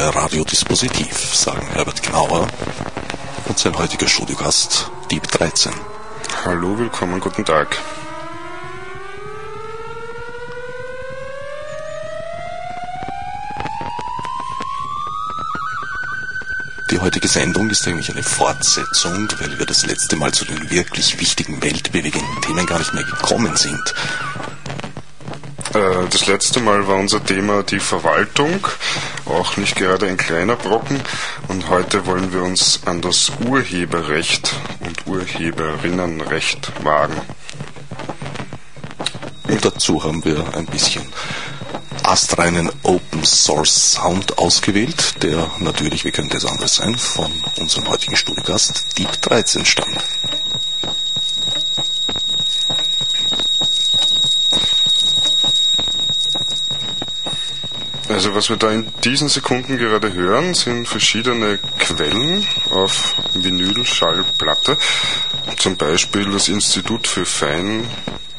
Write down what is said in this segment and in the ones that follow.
bei Radio Dispositiv, sagen Herbert Gnauer und sein heutiger Studiogast, Dieb 13. Hallo, willkommen, guten Tag. Die heutige Sendung ist eigentlich eine Fortsetzung, weil wir das letzte Mal zu den wirklich wichtigen weltbewegenden Themen gar nicht mehr gekommen sind. Äh, das letzte Mal war unser Thema die Verwaltung, auch nicht gerade ein kleiner Brocken. Und heute wollen wir uns an das Urheberrecht und Urheberinnenrecht wagen. Und dazu haben wir ein bisschen astreinen Open Source Sound ausgewählt, der natürlich, wie könnte es anders sein, von unserem heutigen Studiogast Deep 13 stammt. Also was wir da in diesen Sekunden gerade hören, sind verschiedene Quellen auf Vinylschallplatte. Zum Beispiel das Institut für Fein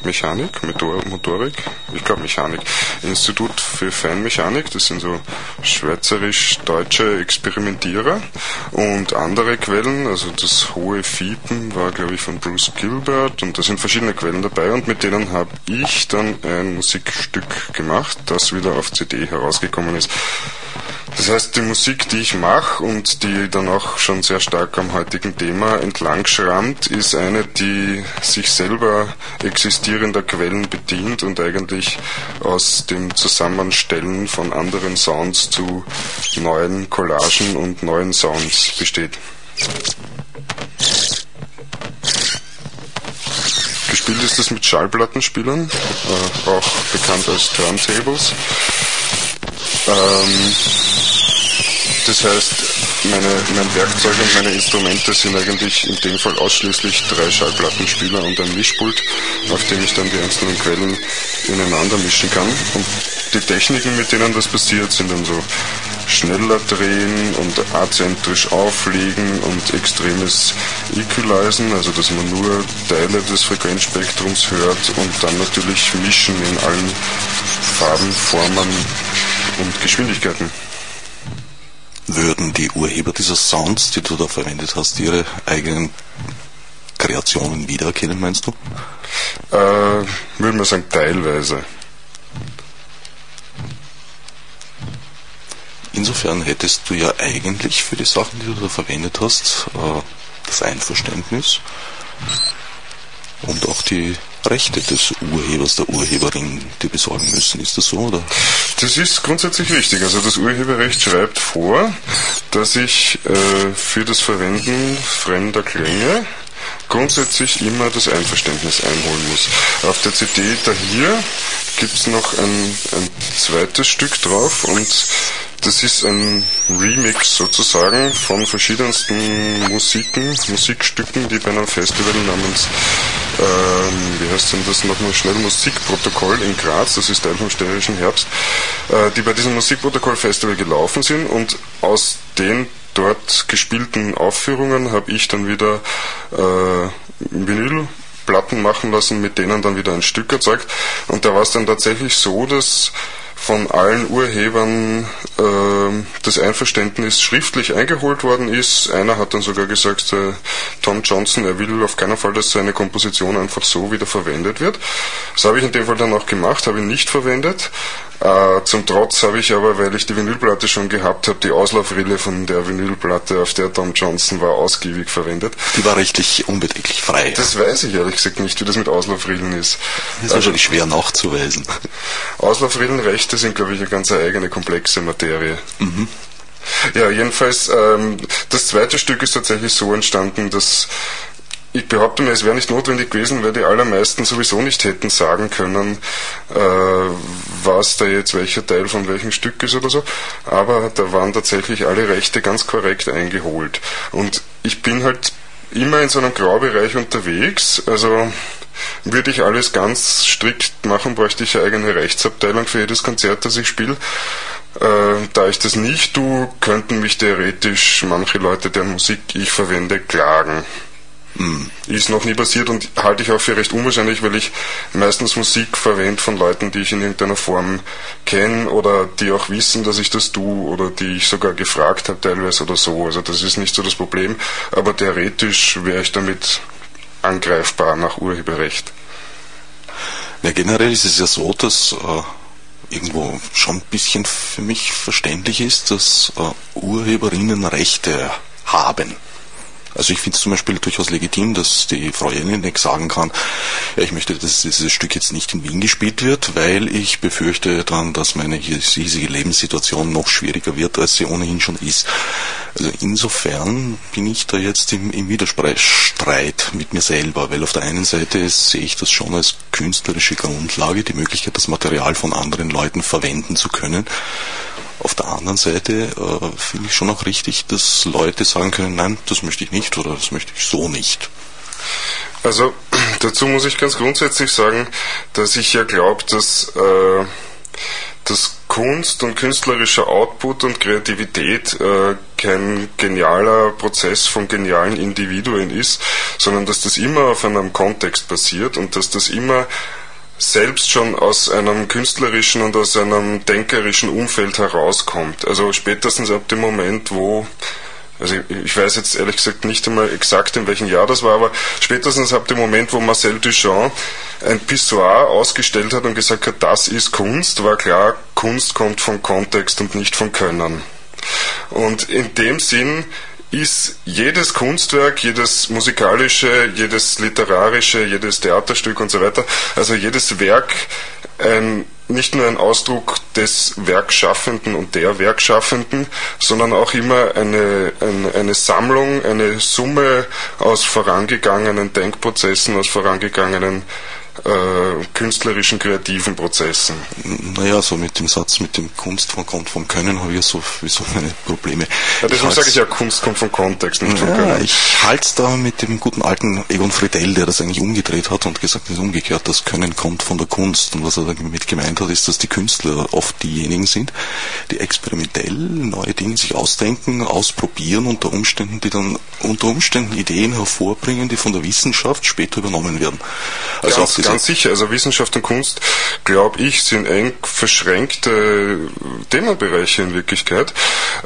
Mechanik, Motor, Motorik, ich glaube Mechanik, Institut für Feinmechanik, das sind so schweizerisch-deutsche Experimentierer. Und andere Quellen, also das hohe Fiepen war glaube ich von Bruce Gilbert. Und da sind verschiedene Quellen dabei. Und mit denen habe ich dann ein Musikstück gemacht, das wieder auf CD herausgekommen ist. Das heißt, die Musik, die ich mache und die dann auch schon sehr stark am heutigen Thema entlang schrammt, ist eine, die sich selber existierender Quellen bedient und eigentlich aus dem Zusammenstellen von anderen Sounds zu neuen Collagen und neuen Sounds besteht. Gespielt ist es mit Schallplattenspielern, äh, auch bekannt als Turntables. Ähm, das heißt, meine, mein Werkzeug und meine Instrumente sind eigentlich in dem Fall ausschließlich drei Schallplattenspieler und ein Mischpult, auf dem ich dann die einzelnen Quellen ineinander mischen kann. Und die Techniken, mit denen das passiert, sind dann so schneller drehen und azentrisch auflegen und extremes Equalizen, also dass man nur Teile des Frequenzspektrums hört und dann natürlich mischen in allen Farben, Formen und Geschwindigkeiten. Würden die Urheber dieser Sounds, die du da verwendet hast, ihre eigenen Kreationen wiedererkennen, meinst du? Äh, würde man sagen, teilweise. Insofern hättest du ja eigentlich für die Sachen, die du da verwendet hast, äh, das Einverständnis und auch die Rechte des Urhebers, der Urheberin, die besorgen müssen. Ist das so, oder? Das ist grundsätzlich richtig. Also das Urheberrecht schreibt vor, dass ich äh, für das Verwenden fremder Klänge grundsätzlich immer das Einverständnis einholen muss. Auf der CD da hier gibt es noch ein, ein zweites Stück drauf und das ist ein Remix sozusagen von verschiedensten Musiken, Musikstücken, die bei einem Festival namens, wie heißt denn das nochmal schnell, Musikprotokoll in Graz, das ist Teil vom Sternischen Herbst, äh, die bei diesem Musikprotokoll-Festival gelaufen sind und aus den dort gespielten Aufführungen habe ich dann wieder äh, Vinylplatten machen lassen, mit denen dann wieder ein Stück erzeugt. Und da war es dann tatsächlich so, dass von allen Urhebern äh, das Einverständnis schriftlich eingeholt worden ist. Einer hat dann sogar gesagt, äh, Tom Johnson, er will auf keinen Fall, dass seine Komposition einfach so wieder verwendet wird. Das habe ich in dem Fall dann auch gemacht, habe ihn nicht verwendet. Äh, zum Trotz habe ich aber, weil ich die Vinylplatte schon gehabt habe, die Auslaufrille von der Vinylplatte, auf der Tom Johnson war, ausgiebig verwendet. Die war rechtlich unbedinglich frei. Das weiß ich ehrlich gesagt nicht, wie das mit Auslaufrillen ist. Das ist wahrscheinlich schwer nachzuweisen. Auslaufrillenrechte sind, glaube ich, eine ganz eigene komplexe Materie. Mhm. Ja, jedenfalls, ähm, das zweite Stück ist tatsächlich so entstanden, dass ich behaupte mir, es wäre nicht notwendig gewesen, weil die allermeisten sowieso nicht hätten sagen können, äh, was da jetzt welcher Teil von welchem Stück ist oder so. Aber da waren tatsächlich alle Rechte ganz korrekt eingeholt. Und ich bin halt immer in so einem Graubereich unterwegs. Also würde ich alles ganz strikt machen, bräuchte ich eine eigene Rechtsabteilung für jedes Konzert, das ich spiele. Äh, da ich das nicht tue, könnten mich theoretisch manche Leute, deren Musik ich verwende, klagen. Mhm. Ist noch nie passiert und halte ich auch für recht unwahrscheinlich, weil ich meistens Musik verwende von Leuten, die ich in irgendeiner Form kenne oder die auch wissen, dass ich das tue oder die ich sogar gefragt habe teilweise oder so. Also das ist nicht so das Problem, aber theoretisch wäre ich damit angreifbar nach Urheberrecht. Ja, generell ist es ja so, dass äh, irgendwo schon ein bisschen für mich verständlich ist, dass äh, Urheberinnen Rechte haben. Also ich finde es zum Beispiel durchaus legitim, dass die Frau Jelinek sagen kann, ja, ich möchte, dass dieses Stück jetzt nicht in Wien gespielt wird, weil ich befürchte dann, dass meine hiesige Lebenssituation noch schwieriger wird, als sie ohnehin schon ist. Also insofern bin ich da jetzt im, im Widerstreit mit mir selber, weil auf der einen Seite sehe ich das schon als künstlerische Grundlage, die Möglichkeit, das Material von anderen Leuten verwenden zu können. Auf der anderen Seite äh, finde ich schon auch richtig, dass Leute sagen können, nein, das möchte ich nicht oder das möchte ich so nicht. Also dazu muss ich ganz grundsätzlich sagen, dass ich ja glaube, dass, äh, dass Kunst und künstlerischer Output und Kreativität äh, kein genialer Prozess von genialen Individuen ist, sondern dass das immer auf einem Kontext basiert und dass das immer selbst schon aus einem künstlerischen und aus einem denkerischen Umfeld herauskommt. Also spätestens ab dem Moment, wo also ich weiß jetzt ehrlich gesagt nicht einmal exakt in welchem Jahr das war, aber spätestens ab dem Moment, wo Marcel Duchamp ein Pissoir ausgestellt hat und gesagt hat, das ist Kunst, war klar, Kunst kommt vom Kontext und nicht vom Können. Und in dem Sinn ist jedes Kunstwerk, jedes musikalische, jedes literarische, jedes Theaterstück und so weiter, also jedes Werk ein, nicht nur ein Ausdruck des Werkschaffenden und der Werkschaffenden, sondern auch immer eine, eine, eine Sammlung, eine Summe aus vorangegangenen Denkprozessen, aus vorangegangenen äh, künstlerischen, kreativen Prozessen. Naja, so mit dem Satz, mit dem Kunst von, kommt vom Können, habe ich ja so, so meine Probleme. Ja, deswegen sage ich ja, Kunst kommt vom Kontext, nicht ja, vom Können. Ich halte es da mit dem guten alten Egon Friedel, der das eigentlich umgedreht hat und gesagt, es ist umgekehrt, das Können kommt von der Kunst. Und was er damit gemeint hat, ist, dass die Künstler oft diejenigen sind, die experimentell neue Dinge sich ausdenken, ausprobieren, unter Umständen, die dann unter Umständen Ideen hervorbringen, die von der Wissenschaft später übernommen werden. Also ja, ganz sicher. Also Wissenschaft und Kunst, glaube ich, sind eng verschränkte Themenbereiche in Wirklichkeit,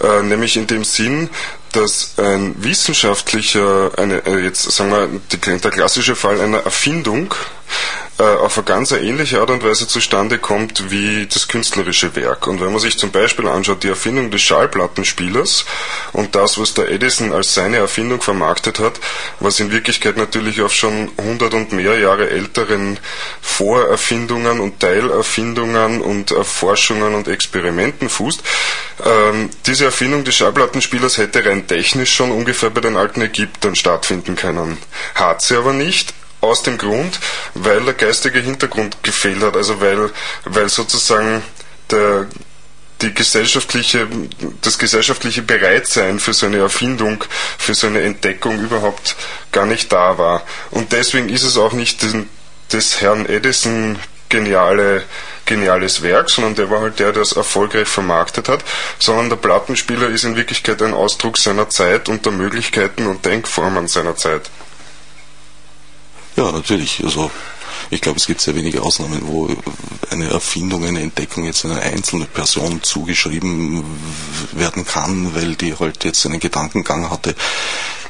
äh, nämlich in dem Sinn, dass ein wissenschaftlicher, eine, äh, jetzt sagen wir, der klassische Fall einer Erfindung äh, auf eine ganz ähnliche Art und Weise zustande kommt wie das künstlerische Werk. Und wenn man sich zum Beispiel anschaut, die Erfindung des Schallplattenspielers und das, was der Edison als seine Erfindung vermarktet hat, was in Wirklichkeit natürlich auf schon hundert und mehr Jahre älteren Vorerfindungen und Teilerfindungen und Erforschungen und Experimenten fußt, ähm, diese Erfindung des Schallplattenspielers hätte rein technisch schon ungefähr bei den alten Ägyptern stattfinden können. Hat sie aber nicht, aus dem Grund, weil der geistige Hintergrund gefehlt hat, also weil, weil sozusagen der, die gesellschaftliche, das gesellschaftliche Bereitsein für so eine Erfindung, für so eine Entdeckung überhaupt gar nicht da war. Und deswegen ist es auch nicht des Herrn Edison geniale, geniales Werk, sondern der war halt der, der es erfolgreich vermarktet hat, sondern der Plattenspieler ist in Wirklichkeit ein Ausdruck seiner Zeit und der Möglichkeiten und Denkformen seiner Zeit. Ja, natürlich. Also ich glaube, es gibt sehr wenige Ausnahmen, wo eine Erfindung, eine Entdeckung jetzt einer einzelnen Person zugeschrieben werden kann, weil die halt jetzt einen Gedankengang hatte,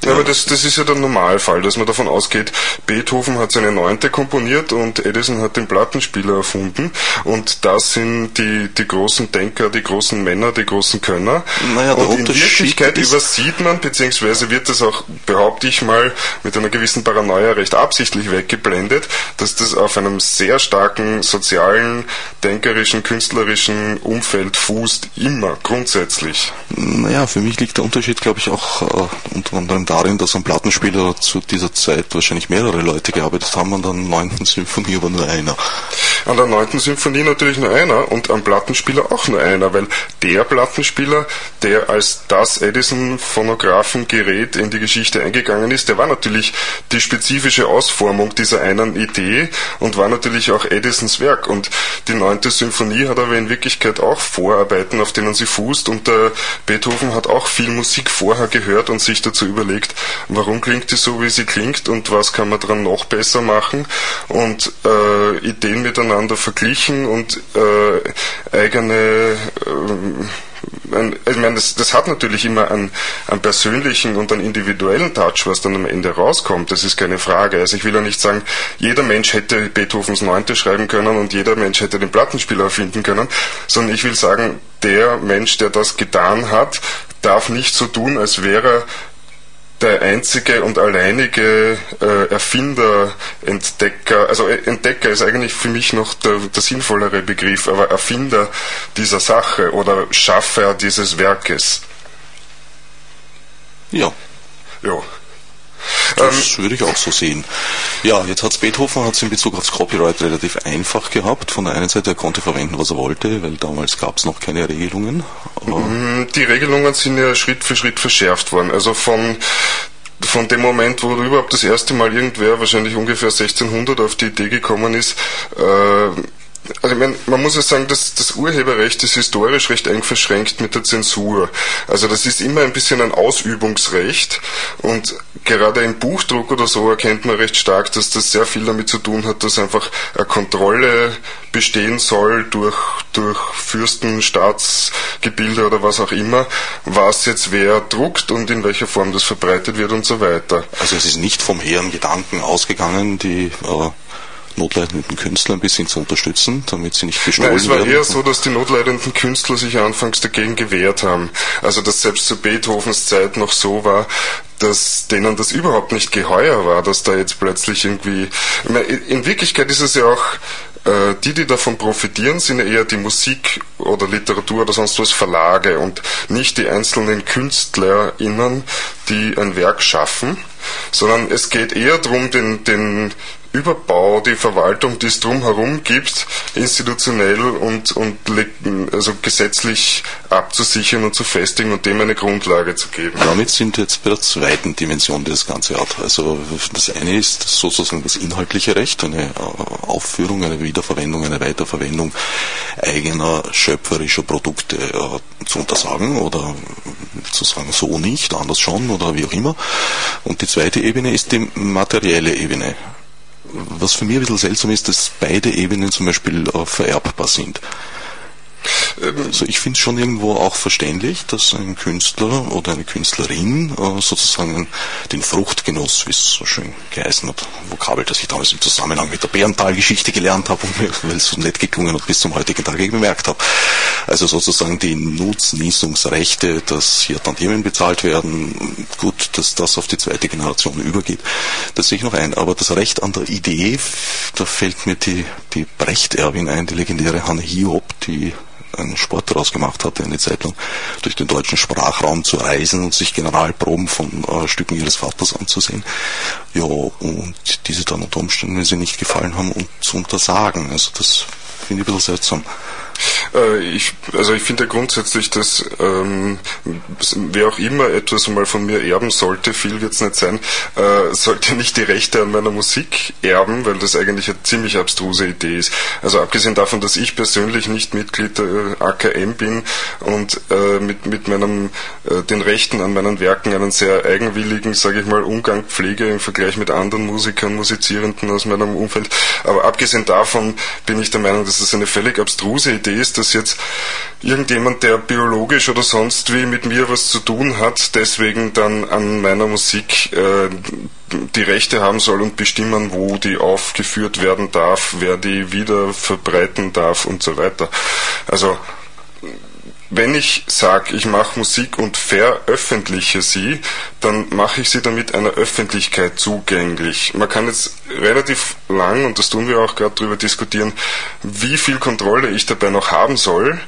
ja, aber das, das ist ja der Normalfall, dass man davon ausgeht, Beethoven hat seine Neunte komponiert und Edison hat den Plattenspieler erfunden und das sind die, die großen Denker, die großen Männer, die großen Könner. Naja, und in Wirklichkeit übersieht man, beziehungsweise wird das auch, behaupte ich mal, mit einer gewissen Paranoia recht absichtlich weggeblendet, dass das auf einem sehr starken sozialen, denkerischen, künstlerischen Umfeld fußt, immer, grundsätzlich. Naja, für mich liegt der Unterschied, glaube ich, auch äh, unter anderem darin, dass am Plattenspieler zu dieser Zeit wahrscheinlich mehrere Leute gearbeitet haben und an der neunten Symphonie aber nur einer. An der neunten Symphonie natürlich nur einer und am Plattenspieler auch nur einer, weil der Plattenspieler, der als das Edison-Phonographengerät in die Geschichte eingegangen ist, der war natürlich die spezifische Ausformung dieser einen Idee und war natürlich auch Edisons Werk. Und die neunte Symphonie hat aber in Wirklichkeit auch Vorarbeiten, auf denen sie fußt und der Beethoven hat auch viel Musik vorher gehört und sich dazu überlegt, warum klingt die so, wie sie klingt und was kann man dran noch besser machen und äh, Ideen miteinander verglichen und äh, eigene äh, ich meine, das, das hat natürlich immer einen, einen persönlichen und einen individuellen Touch, was dann am Ende rauskommt. Das ist keine Frage. Also ich will ja nicht sagen, jeder Mensch hätte Beethovens Neunte schreiben können und jeder Mensch hätte den Plattenspieler erfinden können, sondern ich will sagen, der Mensch, der das getan hat, darf nicht so tun, als wäre er der einzige und alleinige äh, Erfinder, Entdecker, also äh, Entdecker ist eigentlich für mich noch der, der sinnvollere Begriff, aber Erfinder dieser Sache oder Schaffer dieses Werkes. Ja. Ja. Das ähm, würde ich auch so sehen. Ja, jetzt hat Beethoven hat's in Bezug aufs Copyright relativ einfach gehabt. Von der einen Seite, er konnte verwenden, was er wollte, weil damals gab es noch keine Regelungen. Mhm, die Regelungen sind ja Schritt für Schritt verschärft worden. Also von von dem Moment, wo überhaupt das erste Mal irgendwer, wahrscheinlich ungefähr 1600, auf die Idee gekommen ist, äh, also meine, man muss ja sagen, dass das Urheberrecht ist historisch recht eng verschränkt mit der Zensur. Also das ist immer ein bisschen ein Ausübungsrecht und gerade im Buchdruck oder so erkennt man recht stark, dass das sehr viel damit zu tun hat, dass einfach eine Kontrolle bestehen soll durch, durch Fürsten, Staatsgebilde oder was auch immer, was jetzt wer druckt und in welcher Form das verbreitet wird und so weiter. Also es ist nicht vom hehren Gedanken ausgegangen, die äh notleidenden Künstler ein bisschen zu unterstützen, damit sie nicht gestohlen werden. Es war werden. eher so, dass die notleidenden Künstler sich anfangs dagegen gewehrt haben. Also dass selbst zu Beethovens Zeit noch so war, dass denen das überhaupt nicht geheuer war, dass da jetzt plötzlich irgendwie... In Wirklichkeit ist es ja auch äh, die, die davon profitieren, sind ja eher die Musik oder Literatur oder sonst was Verlage und nicht die einzelnen KünstlerInnen, die ein Werk schaffen, sondern es geht eher darum, den, den Überbau, die Verwaltung, die es drumherum gibt, institutionell und, und also gesetzlich abzusichern und zu festigen und dem eine Grundlage zu geben. Damit sind wir jetzt bei der zweiten Dimension, die das Ganze hat. Also das eine ist sozusagen das inhaltliche Recht, eine äh, Aufführung, eine Wiederverwendung, eine Weiterverwendung eigener schöpferischer Produkte äh, zu untersagen oder zu sagen, so nicht, anders schon oder wie auch immer. Und die zweite Ebene ist die materielle Ebene was für mich ein bisschen seltsam ist, dass beide Ebenen zum Beispiel äh, vererbbar sind. Also ich finde es schon irgendwo auch verständlich, dass ein Künstler oder eine Künstlerin äh, sozusagen den Fruchtgenuss, wie es so schön geheißen hat, Vokabel, das ich damals im Zusammenhang mit der Bärental-Geschichte gelernt habe weil es so nett geklungen hat, bis zum heutigen Tag bemerkt habe. Also sozusagen die Nutznießungsrechte, dass hier Tantiemen bezahlt werden, gut, dass das auf die zweite Generation übergeht, das sehe ich noch ein. Aber das Recht an der Idee, da fällt mir die, die Brecht-Erbin ein, die legendäre Hanne Hiob, die einen Sport daraus gemacht hatte, eine Zeit lang durch den deutschen Sprachraum zu reisen und sich Generalproben von äh, Stücken ihres Vaters anzusehen. Ja, und diese dann unter Umständen, wenn sie nicht gefallen haben, und zu untersagen. Also das finde ich ein bisschen seltsam. Äh, ich, also ich finde grundsätzlich, dass ähm, wer auch immer etwas mal von mir erben sollte, viel wird es nicht sein, äh, sollte nicht die Rechte an meiner Musik erben, weil das eigentlich eine ziemlich abstruse Idee ist. Also abgesehen davon, dass ich persönlich nicht Mitglied der AKM bin und äh, mit, mit meinem, äh, den Rechten an meinen Werken einen sehr eigenwilligen, sage ich mal, Umgang pflege im Vergleich mit anderen Musikern, Musizierenden aus meinem Umfeld. Aber abgesehen davon bin ich der Meinung, dass es eine völlig abstruse Idee ist, dass jetzt irgendjemand, der biologisch oder sonst wie mit mir was zu tun hat, deswegen dann an meiner Musik äh, die Rechte haben soll und bestimmen, wo die aufgeführt werden darf, wer die wieder verbreiten darf und so weiter. Also wenn ich sage, ich mache Musik und veröffentliche sie, dann mache ich sie damit einer Öffentlichkeit zugänglich. Man kann jetzt relativ lang, und das tun wir auch gerade darüber diskutieren, wie viel Kontrolle ich dabei noch haben soll.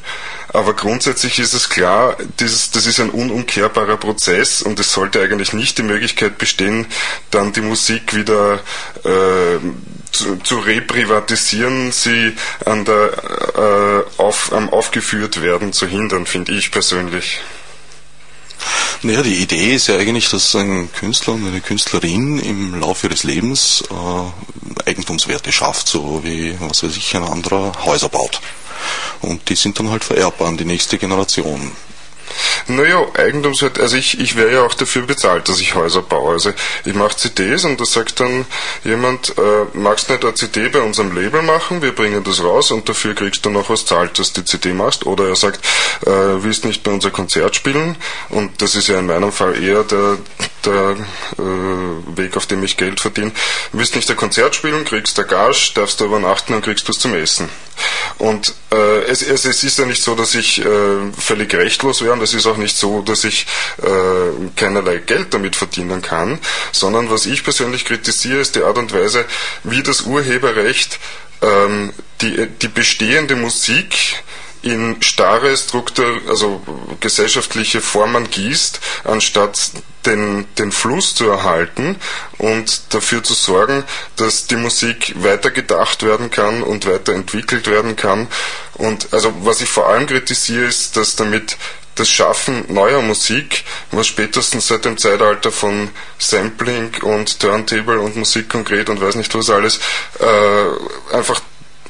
aber grundsätzlich ist es klar, dieses, das ist ein unumkehrbarer Prozess und es sollte eigentlich nicht die Möglichkeit bestehen, dann die Musik wieder äh, zu, reprivatisieren, sie an der, äh, auf, am aufgeführt werden zu hindern, finde ich persönlich. Naja, die Idee ist ja eigentlich, dass ein Künstler und eine Künstlerin im Laufe ihres Lebens äh, Eigentumswerte schafft, so wie, was weiß ich, ein anderer Häuser baut. Und die sind dann halt vererbbar an die nächste Generation. Naja, Eigentumswert, also ich, ich wäre ja auch dafür bezahlt, dass ich Häuser baue. Also ich mache CDs und da sagt dann jemand, äh, magst nicht eine CD bei unserem Label machen, wir bringen das raus und dafür kriegst du noch was zahlt, dass du die CD machst. Oder er sagt, äh, willst nicht bei unser Konzert spielen und das ist ja in meinem Fall eher der, der äh, Weg, auf dem ich Geld verdiene. Willst nicht ein Konzert spielen, kriegst der Gage, darfst du übernachten und kriegst was zum Essen. Und äh, es, es, es ist ja nicht so, dass ich äh, völlig rechtlos wäre und es ist auch nicht so, dass ich äh, keinerlei Geld damit verdienen kann, sondern was ich persönlich kritisiere, ist die Art und Weise, wie das Urheberrecht ähm, die, die bestehende Musik in starre Struktur, also gesellschaftliche Formen gießt, anstatt den, den Fluss zu erhalten und dafür zu sorgen, dass die Musik weitergedacht werden kann und weiterentwickelt werden kann. Und also was ich vor allem kritisiere, ist, dass damit das Schaffen neuer Musik, was spätestens seit dem Zeitalter von Sampling und Turntable und Musik konkret und weiß nicht was alles, äh, einfach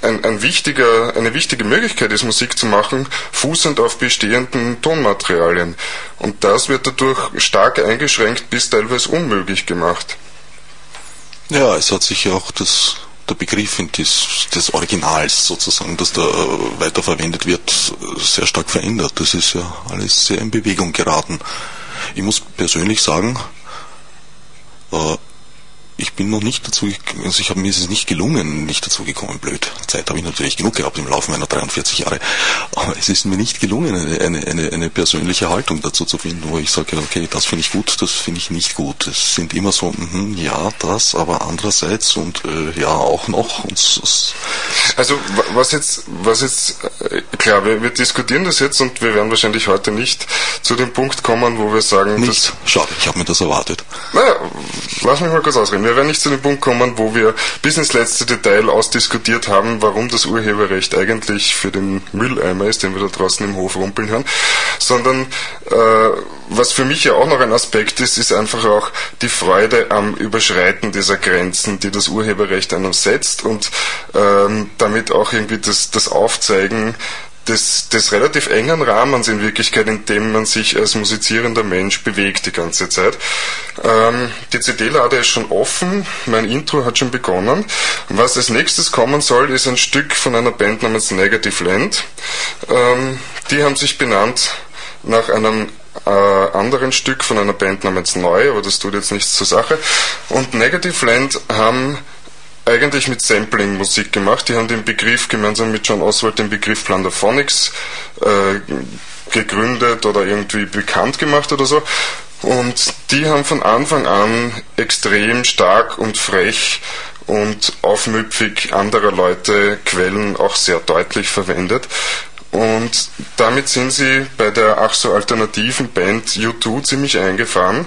ein, ein wichtiger, eine wichtige Möglichkeit ist, Musik zu machen, fußend auf bestehenden Tonmaterialien. Und das wird dadurch stark eingeschränkt bis teilweise unmöglich gemacht. Ja, es hat sich ja auch das, der Begriff des, des Originals sozusagen, das da äh, weiterverwendet wird, sehr stark verändert. Das ist ja alles sehr in Bewegung geraten. Ich muss persönlich sagen, äh, ich bin noch nicht dazu, also ich habe mir ist es nicht gelungen, nicht dazu gekommen, blöd. Zeit habe ich natürlich genug gehabt im Laufe meiner 43 Jahre, aber es ist mir nicht gelungen, eine, eine, eine, persönliche Haltung dazu zu finden, wo ich sage, okay, das finde ich gut, das finde ich nicht gut. Es sind immer so, mh, ja, das, aber andererseits und äh, ja, auch noch. Und so, also was jetzt, was jetzt, äh, klar, wir, wir diskutieren das jetzt und wir werden wahrscheinlich heute nicht zu dem Punkt kommen, wo wir sagen, nicht. Schade, ich habe mir das erwartet. Naja, lass mich mal kurz ausreden wir werden nicht zu dem Punkt kommen, wo wir bis ins letzte Detail ausdiskutiert haben, warum das Urheberrecht eigentlich für den Mülleimer ist, den wir da draußen im Hof rumpeln hören, sondern äh, was für mich ja auch noch ein Aspekt ist, ist einfach auch die Freude am Überschreiten dieser Grenzen, die das Urheberrecht einem setzt und ähm, damit auch irgendwie das, das Aufzeigen des, des relativ engen Rahmens in Wirklichkeit, in dem man sich als musizierender Mensch bewegt die ganze Zeit. Ähm, die CD-Lade ist schon offen, mein Intro hat schon begonnen. Was als nächstes kommen soll, ist ein Stück von einer Band namens Negative Land. Ähm, die haben sich benannt nach einem äh, anderen Stück von einer Band namens Neu, aber das tut jetzt nichts zur Sache. Und Negative Land haben eigentlich mit Sampling Musik gemacht. Die haben den Begriff gemeinsam mit John Oswald den Begriff Plunderphonics äh, gegründet oder irgendwie bekannt gemacht oder so. Und die haben von Anfang an extrem stark und frech und aufmüpfig anderer Leute Quellen auch sehr deutlich verwendet. Und damit sind sie bei der ach so alternativen Band U2 ziemlich eingefahren.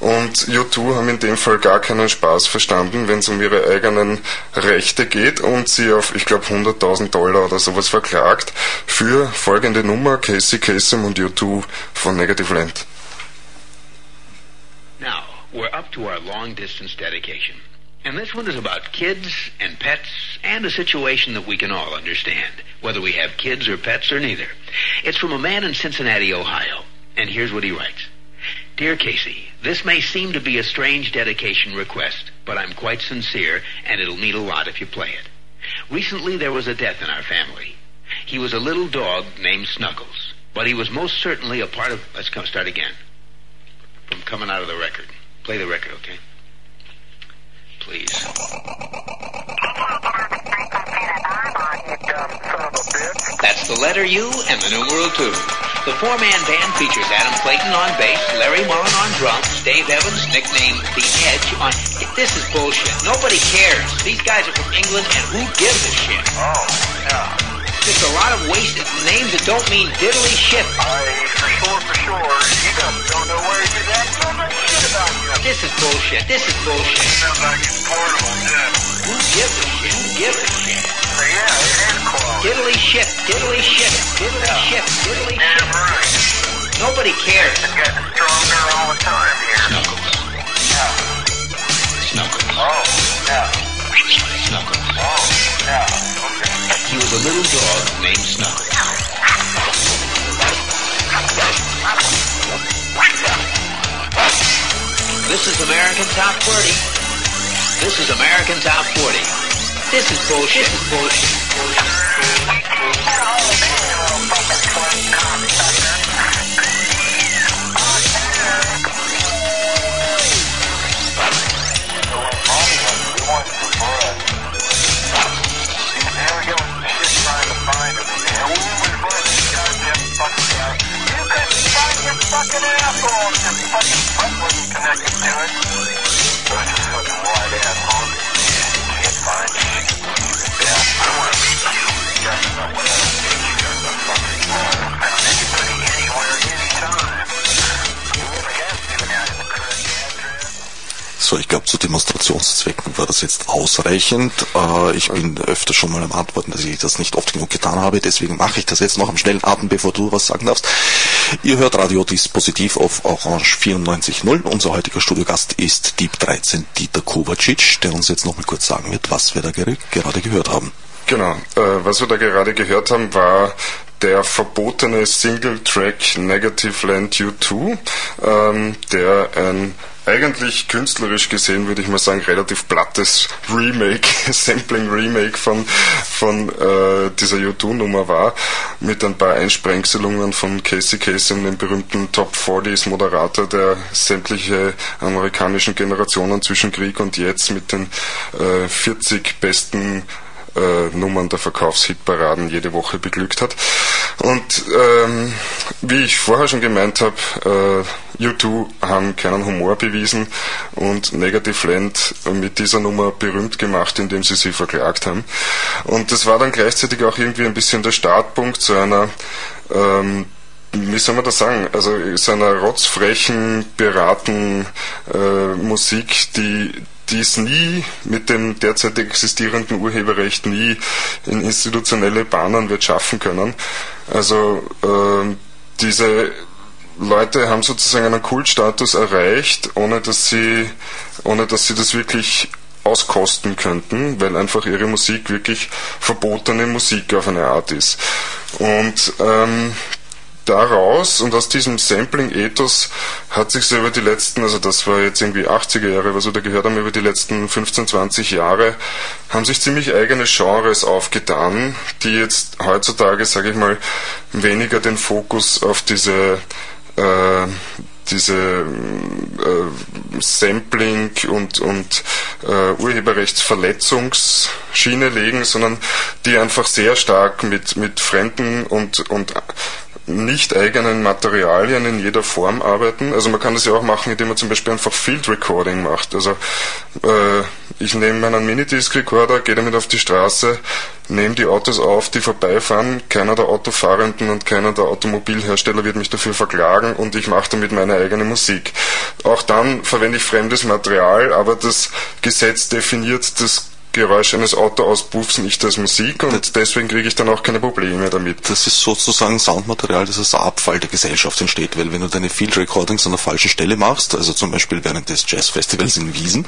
Und U2 haben in dem Fall gar keinen Spaß verstanden, wenn es um ihre eigenen Rechte geht und sie auf, ich glaube, 100.000 Dollar oder sowas verklagt für folgende Nummer, Casey Kasem und U2 von Negative Land. Now, we're up to our long distance dedication. And this one is about kids and pets and a situation that we can all understand, whether we have kids or pets or neither. It's from a man in Cincinnati, Ohio. And here's what he writes. Dear Casey, this may seem to be a strange dedication request, but I'm quite sincere, and it'll mean a lot if you play it. Recently there was a death in our family. He was a little dog named Snuggles, but he was most certainly a part of, let's come start again. From coming out of the record. Play the record, okay? Please. That's the letter U and the numeral 2. The four-man band features Adam Clayton on bass, Larry Mullen on drums, Dave Evans, nicknamed The Edge, on... This is bullshit. Nobody cares. These guys are from England, and who gives a shit? Oh, yeah. Just a lot of wasted names that don't mean diddly shit. I, for sure, for sure, you don't know where you're at. Don't know shit about you. This is bullshit. This is bullshit. Sounds like it's portable, yeah. Who gives a shit? Who gives a shit? So, yeah, it is close. Diddly shit. Diddly shit. Diddly shit. Diddly Yeah, shit. right. Nobody cares. It's getting stronger all the time here. Snuggles. Yeah. Snuggles. Oh, yeah. Snuggles. Oh, yeah. Okay. He was a little dog named Snuggles. This is American Top 40. This is American Top 40. This is bullshit. This is bullshit. Fucking asshole just fucking butt wasn't connected to it. Fucking wide ass fine. Yeah. So, ich glaube, zu Demonstrationszwecken war das jetzt ausreichend. Äh, ich bin öfter schon mal am Antworten, dass ich das nicht oft genug getan habe. Deswegen mache ich das jetzt noch am schnellen Atem, bevor du was sagen darfst. Ihr hört Radio Dispositiv auf Orange 94.0. Unser heutiger Studiogast ist Dieb 13 Dieter Kovacic, der uns jetzt noch mal kurz sagen wird, was wir da ger gerade gehört haben. Genau, äh, was wir da gerade gehört haben, war der verbotene Single-Track Negative Land U2, ähm, der ein eigentlich künstlerisch gesehen, würde ich mal sagen, relativ plattes Remake, Sampling-Remake von, von äh, dieser U2-Nummer war, mit ein paar Einsprengselungen von Casey Kasem, dem berühmten Top 40s Moderator, der sämtliche amerikanischen Generationen zwischen Krieg und jetzt mit den äh, 40 besten äh, Nummern der Verkaufshitparaden jede Woche beglückt hat. Und ähm, wie ich vorher schon gemeint habe, äh, U2 haben keinen Humor bewiesen und Negative Land mit dieser Nummer berühmt gemacht, indem sie sie verklagt haben. Und das war dann gleichzeitig auch irgendwie ein bisschen der Startpunkt zu einer ähm, wie soll man das sagen, also so einer rotzfrechen, beraten äh, Musik, die die es nie mit dem derzeit existierenden Urheberrecht nie in institutionelle Bahnen wird schaffen können. Also äh, diese Leute haben sozusagen einen Kultstatus erreicht, ohne dass sie, ohne dass sie das wirklich auskosten könnten, weil einfach ihre Musik wirklich verbotene Musik auf eine Art ist. Und ähm, daraus und aus diesem Sampling-Ethos hat sich so über die letzten, also das war jetzt irgendwie 80er Jahre, was wir da gehört haben, über die letzten 15, 20 Jahre, haben sich ziemlich eigene Genres aufgetan, die jetzt heutzutage, sage ich mal, weniger den Fokus auf diese äh, diese äh, Sampling und, und äh, Urheberrechtsverletzungsschiene legen, sondern die einfach sehr stark mit, mit fremden und, und nicht eigenen Materialien in jeder Form arbeiten. Also man kann das ja auch machen, indem man zum Beispiel einfach Field Recording macht. Also äh, ich nehme meinen Minidisc Recorder, gehe damit auf die Straße, nehme die Autos auf, die vorbeifahren. Keiner der Autofahrenden und keiner der Automobilhersteller wird mich dafür verklagen und ich mache damit meine eigene Musik. Auch dann verwende ich fremdes Material, aber das Gesetz definiert das Geräusch eines Autoauspuffs nicht als Musik und deswegen kriege ich dann auch keine Probleme damit. Das ist sozusagen Soundmaterial, das als Abfall der Gesellschaft entsteht, weil wenn du deine Field Recordings an der falschen Stelle machst, also zum Beispiel während des Jazzfestivals in Wiesen,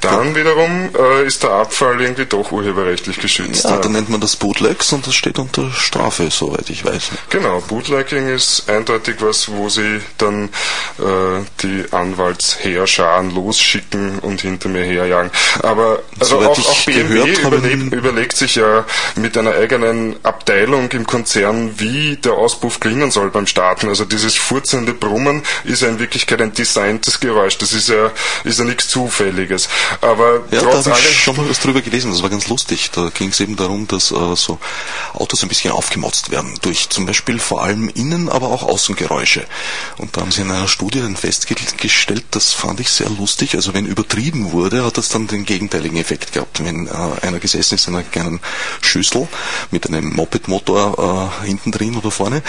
Dann wiederum äh, ist der Abfall irgendwie doch urheberrechtlich geschützt. ja, dann nennt man das Bootlegs und das steht unter Strafe, soweit ich weiß. Genau, Bootlegging ist eindeutig was, wo sie dann äh, die Anwaltsheerscharen losschicken und hinter mir herjagen. Aber also Soweit auch, ich auch BMW gehört habe, überlebt, überlegt sich ja mit einer eigenen Abteilung im Konzern, wie der Auspuff klingen soll beim Starten. Also dieses furzende Brummen ist ja in Wirklichkeit ein designtes Geräusch. Das ist ja, ist ja nichts Zufälliges. Aber Ja, da trotz habe allem ich schon mal was drüber gelesen, das war ganz lustig. Da ging es eben darum, dass äh, so Autos ein bisschen aufgemotzt werden, durch zum Beispiel vor allem Innen-, aber auch Außengeräusche. Und da haben sie in einer Studie dann festgestellt, das fand ich sehr lustig, also wenn übertrieben wurde, hat das dann den gegenteiligen Effekt gehabt. Wenn äh, einer gesessen ist in einer kleinen Schüssel mit einem Moped-Motor äh, hinten drin oder vorne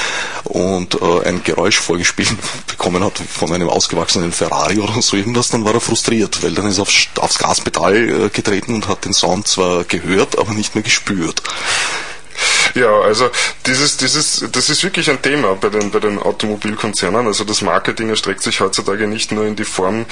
und äh, ein Geräusch vorgespielt bekommen hat von einem ausgewachsenen Ferrari oder so irgendwas, dann war er frustriert, weil dann ist er aufs, aufs Gaspedal äh, getreten und hat den Sound zwar gehört, aber nicht mehr gespürt. Ja, also dieses, dieses, das ist wirklich ein Thema bei den, bei den Automobilkonzernen. Also das Marketing erstreckt sich heutzutage nicht nur in die Form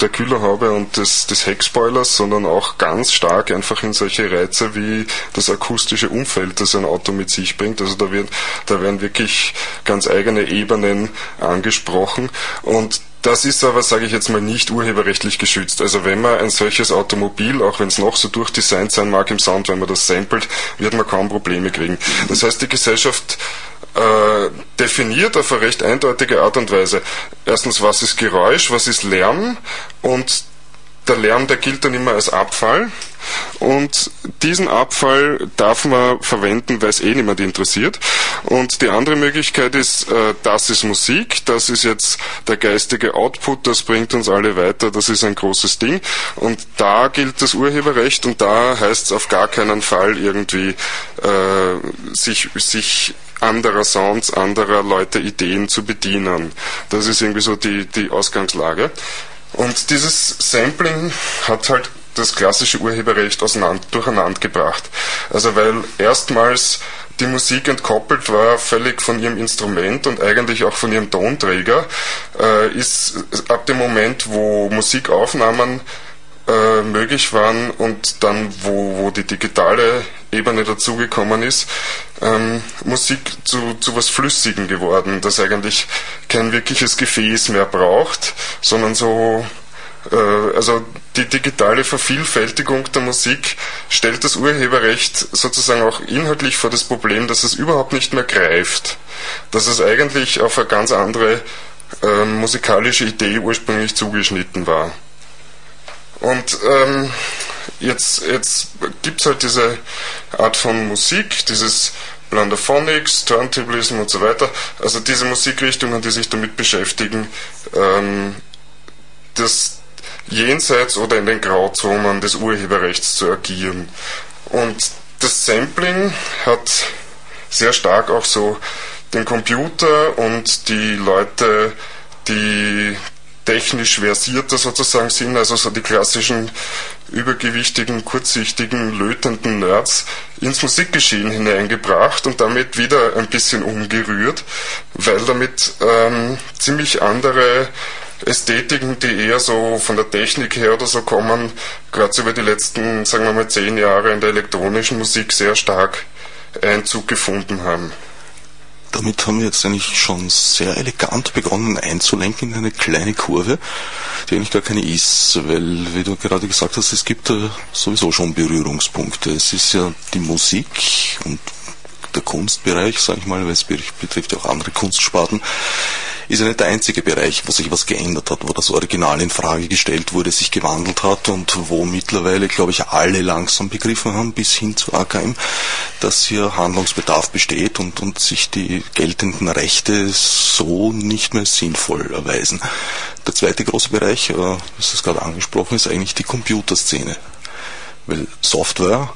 der Kühlerhaube und des, des Heckspoilers, sondern auch ganz stark einfach in solche Reize wie das akustische Umfeld, das ein Auto mit sich bringt. Also da wird, da werden wirklich ganz eigene Ebenen angesprochen und das ist aber, sage ich jetzt mal, nicht urheberrechtlich geschützt. Also wenn man ein solches Automobil, auch wenn es noch so durchdesignt sein mag im Sound, wenn man das samplet, wird man kaum Probleme kriegen. Das heißt, die Gesellschaft äh, definiert auf eine recht eindeutige Art und Weise. Erstens, was ist Geräusch, was ist Lärm und der Lärm, der gilt dann immer als Abfall. Und diesen Abfall darf man verwenden, weil es eh niemand interessiert. Und die andere Möglichkeit ist, äh, das ist Musik, das ist jetzt der geistige Output, das bringt uns alle weiter, das ist ein großes Ding. Und da gilt das Urheberrecht und da heißt es auf gar keinen Fall irgendwie äh, sich, sich anderer Sounds, anderer Leute Ideen zu bedienen. Das ist irgendwie so die, die Ausgangslage. Und dieses Sampling hat halt das klassische Urheberrecht durcheinander gebracht. Also weil erstmals die Musik entkoppelt war, völlig von ihrem Instrument und eigentlich auch von ihrem Tonträger, äh, ist ab dem Moment, wo Musikaufnahmen äh, möglich waren und dann, wo, wo die digitale Ebene dazugekommen ist, ähm, Musik zu, zu was Flüssigem geworden, das eigentlich kein wirkliches Gefäß mehr braucht, sondern so äh, also die digitale Vervielfältigung der Musik stellt das Urheberrecht sozusagen auch inhaltlich vor das Problem, dass es überhaupt nicht mehr greift, dass es eigentlich auf eine ganz andere äh, musikalische Idee ursprünglich zugeschnitten war. Und ähm, jetzt, jetzt gibt es halt diese Art von Musik, dieses Blunderphonics, Turntablism und so weiter, also diese Musikrichtungen, die sich damit beschäftigen, ähm, das jenseits oder in den Grauzonen des Urheberrechts zu agieren. Und das Sampling hat sehr stark auch so den Computer und die Leute, die technisch versierter sozusagen sind, also so die klassischen übergewichtigen, kurzsichtigen, lötenden Nerds ins Musikgeschehen hineingebracht und damit wieder ein bisschen umgerührt, weil damit ähm, ziemlich andere Ästhetiken, die eher so von der Technik her oder so kommen, gerade über die letzten, sagen wir mal, zehn Jahre in der elektronischen Musik sehr stark Einzug gefunden haben. Damit haben wir jetzt eigentlich schon sehr elegant begonnen einzulenken in eine kleine Kurve, die eigentlich gar keine ist, weil, wie du gerade gesagt hast, es gibt da sowieso schon Berührungspunkte. Es ist ja die Musik und der Kunstbereich, sage ich mal, weil es betrifft auch andere Kunstsparten, ist ja nicht der einzige Bereich, wo sich was geändert hat, wo das Original in Frage gestellt wurde, sich gewandelt hat und wo mittlerweile, glaube ich, alle langsam begriffen haben, bis hin zu AKM, dass hier Handlungsbedarf besteht und, und sich die geltenden Rechte so nicht mehr sinnvoll erweisen. Der zweite große Bereich, äh, das ist gerade angesprochen, ist eigentlich die Computerszene. Weil Software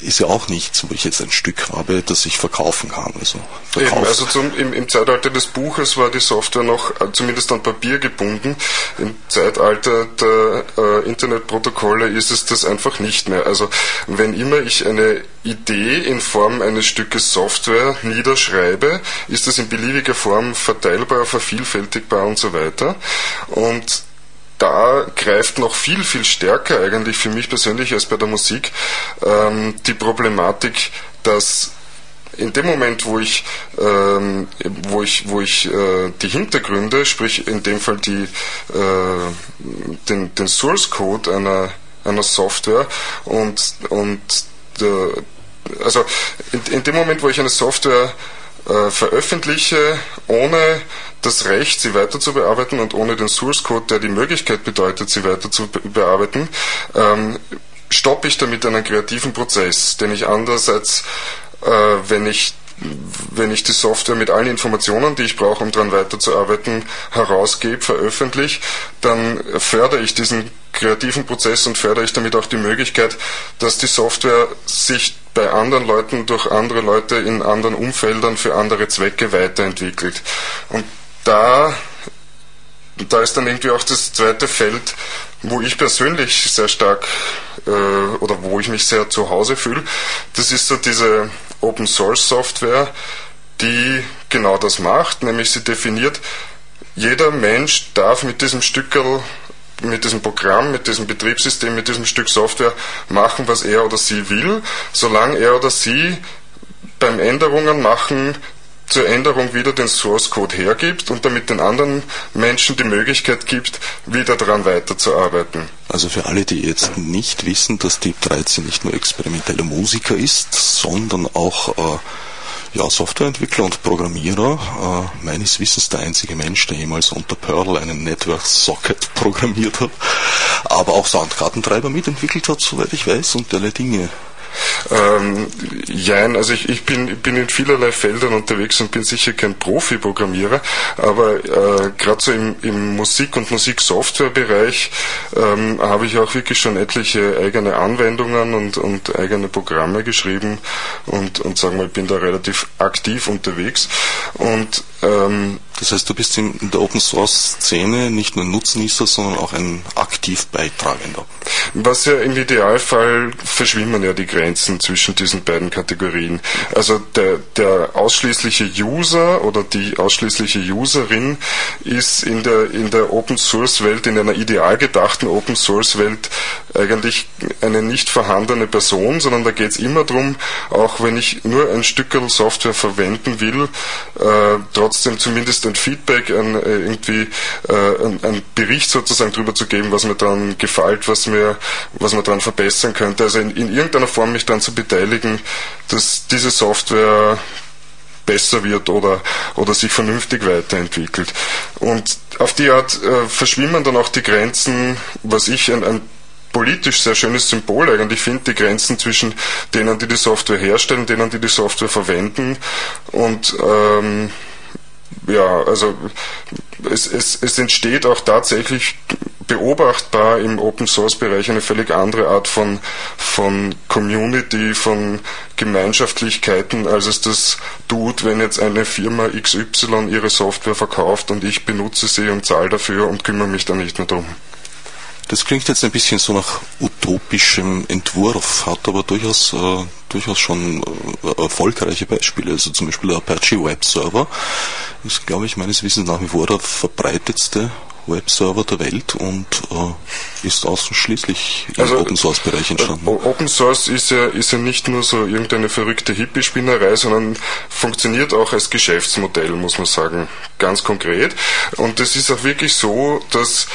ist ja auch nichts, wo ich jetzt ein Stück habe, das ich verkaufen kann. Also, Eben, also zum, im, im, Zeitalter des Buches war die Software noch äh, zumindest an Papier gebunden. Im Zeitalter der äh, Internetprotokolle ist es das einfach nicht mehr. Also wenn immer ich eine Idee in Form eines Stückes Software niederschreibe, ist das in beliebiger Form verteilbar, vervielfältigbar und so weiter. Und da greift noch viel, viel stärker eigentlich für mich persönlich als bei der Musik ähm, die Problematik, dass in dem Moment, wo ich, ähm, wo ich, wo ich äh, die Hintergründe, sprich in dem Fall die, äh, den, den Source Code einer, einer Software und, und äh, also in, in dem Moment, wo ich eine Software äh, veröffentliche, ohne das Recht, sie weiter zu bearbeiten und ohne den Source Code, der die Möglichkeit bedeutet, sie weiter zu bearbeiten, ähm, stoppe ich damit einen kreativen Prozess, den ich andererseits, äh, wenn ich wenn ich die Software mit allen Informationen, die ich brauche, um daran weiterzuarbeiten, herausgebe, veröffentliche, dann fördere ich diesen kreativen Prozess und fördere ich damit auch die Möglichkeit, dass die Software sich bei anderen Leuten durch andere Leute in anderen Umfeldern für andere Zwecke weiterentwickelt. Und da, da ist dann irgendwie auch das zweite Feld, wo ich persönlich sehr stark äh, oder wo ich mich sehr zu Hause fühle. Das ist so diese Open Source Software, die genau das macht, nämlich sie definiert, jeder Mensch darf mit diesem Stückel mit diesem Programm, mit diesem Betriebssystem, mit diesem Stück Software machen, was er oder sie will, solange er oder sie beim Änderungen machen zur Änderung wieder den Source Code hergibt und damit den anderen Menschen die Möglichkeit gibt, wieder daran weiterzuarbeiten. Also für alle, die jetzt nicht wissen, dass Deep 13 nicht nur experimenteller Musiker ist, sondern auch äh, ja, Softwareentwickler und Programmierer. Äh, meines Wissens der einzige Mensch, der jemals unter Perl einen Network Socket programmiert hat, aber auch Soundkartentreiber mitentwickelt hat, soweit ich weiß, und derlei Dinge. Ähm, jein, also ich, ich bin, bin in vielerlei Feldern unterwegs und bin sicher kein Profi-Programmierer, aber äh, gerade so im, im Musik- und Musiksoftware-Bereich ähm, habe ich auch wirklich schon etliche eigene Anwendungen und, und eigene Programme geschrieben und, und sagen wir, ich bin da relativ aktiv unterwegs. Und das heißt, du bist in der Open Source Szene nicht nur Nutznießer, sondern auch ein aktiv Beitragender. Was ja im Idealfall verschwimmen ja die Grenzen zwischen diesen beiden Kategorien. Also der, der ausschließliche User oder die ausschließliche Userin ist in der, in der Open Source Welt, in einer ideal gedachten Open Source Welt eigentlich eine nicht vorhandene Person, sondern da geht es immer darum, auch wenn ich nur ein Stück Software verwenden will, äh, trotzdem zumindest ein Feedback, ein, äh, irgendwie äh, ein, ein, Bericht sozusagen darüber zu geben, was mir dann gefällt, was mir, was man daran verbessern könnte. Also in, in irgendeiner Form mich dann zu beteiligen, dass diese Software besser wird oder, oder sich vernünftig weiterentwickelt. Und auf die Art äh, verschwimmen dann auch die Grenzen, was ich ein, ein politisch sehr schönes Symbol eigentlich finde, die Grenzen zwischen denen, die die Software herstellen, denen, die die Software verwenden und ähm, ja, also es, es, es entsteht auch tatsächlich beobachtbar im Open Source Bereich eine völlig andere Art von, von Community, von Gemeinschaftlichkeiten, als es das tut, wenn jetzt eine Firma XY ihre Software verkauft und ich benutze sie und zahle dafür und kümmere mich dann nicht mehr drum. Das klingt jetzt ein bisschen so nach utopischem Entwurf, hat aber durchaus, äh, durchaus schon äh, erfolgreiche Beispiele. Also zum Beispiel der Apache Web Server ist, glaube ich, meines Wissens nach wie vor der verbreitetste Webserver der Welt und äh, ist ausschließlich im also, Open Source Bereich entstanden. Open Source ist ja, ist ja nicht nur so irgendeine verrückte Hippie-Spinnerei, sondern funktioniert auch als Geschäftsmodell, muss man sagen, ganz konkret. Und es ist auch wirklich so, dass